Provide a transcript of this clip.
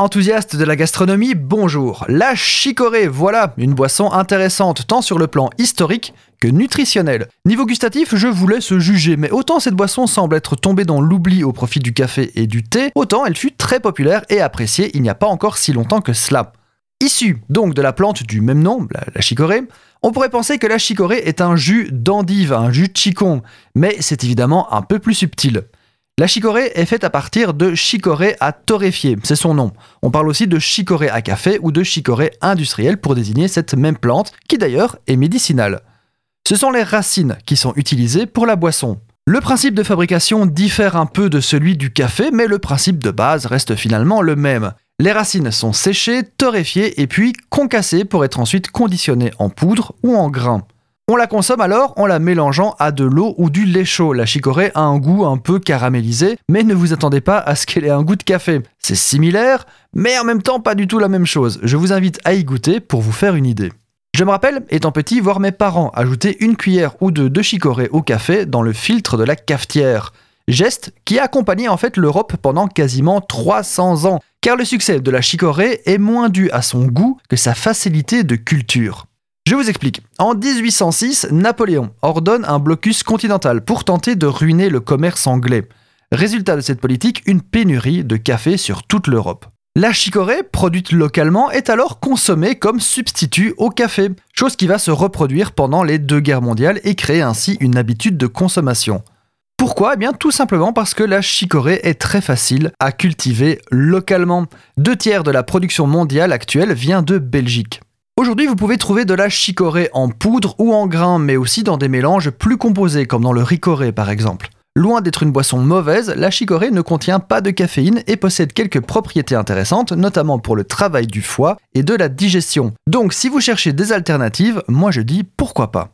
Enthousiaste de la gastronomie, bonjour. La chicorée, voilà une boisson intéressante tant sur le plan historique que nutritionnel. Niveau gustatif, je vous laisse juger, mais autant cette boisson semble être tombée dans l'oubli au profit du café et du thé, autant elle fut très populaire et appréciée il n'y a pas encore si longtemps que cela. Issue donc de la plante du même nom, la, chicorée, on pourrait penser que la chicorée est un jus d'endive, un jus de chicon, mais c'est évidemment un peu plus subtil. La chicorée est faite à partir de chicorée à torréfier, c'est son nom. On parle aussi de chicorée à café ou de chicorée industrielle pour désigner cette même plante, qui d'ailleurs est médicinale. Ce sont les racines qui sont utilisées pour la boisson. Le principe de fabrication diffère un peu de celui du café, mais le principe de base reste finalement le même. Les racines sont séchées, torréfiées et puis concassées pour être ensuite conditionnées en poudre ou en grains. On la consomme alors en la mélangeant à de l'eau ou du lait chaud. La chicorée a un goût un peu caramélisé, mais ne vous attendez pas à ce qu'elle ait un goût de café. C'est similaire, mais en même temps pas du tout la même chose. Je vous invite à y goûter pour vous faire une idée. Je me rappelle, étant petit, voir mes parents ajouter une cuillère ou deux de chicorée au café dans le filtre de la cafetière. Geste qui a accompagné en fait l'Europe pendant quasiment 300 ans, car le succès de la chicorée est moins dû à son goût que sa facilité de culture. Je vous explique. En 1806, Napoléon ordonne un blocus continental pour tenter de ruiner le commerce anglais. Résultat de cette politique, une pénurie de café sur toute l'Europe. La chicorée, produite localement, est alors consommée comme substitut au café, chose qui va se reproduire pendant les deux guerres mondiales et créer ainsi une habitude de consommation. Pourquoi? Eh bien tout simplement parce que la chicorée est très facile à cultiver localement. Deux tiers de la production mondiale actuelle vient de Belgique. Aujourd'hui, vous pouvez trouver de la chicorée en poudre ou en grains, mais aussi dans des mélanges plus composés, comme dans le ricoré par exemple. Loin d'être une boisson mauvaise, la chicorée ne contient pas de caféine et possède quelques propriétés intéressantes, notamment pour le travail du foie et de la digestion. Donc si vous cherchez des alternatives, moi je dis pourquoi pas.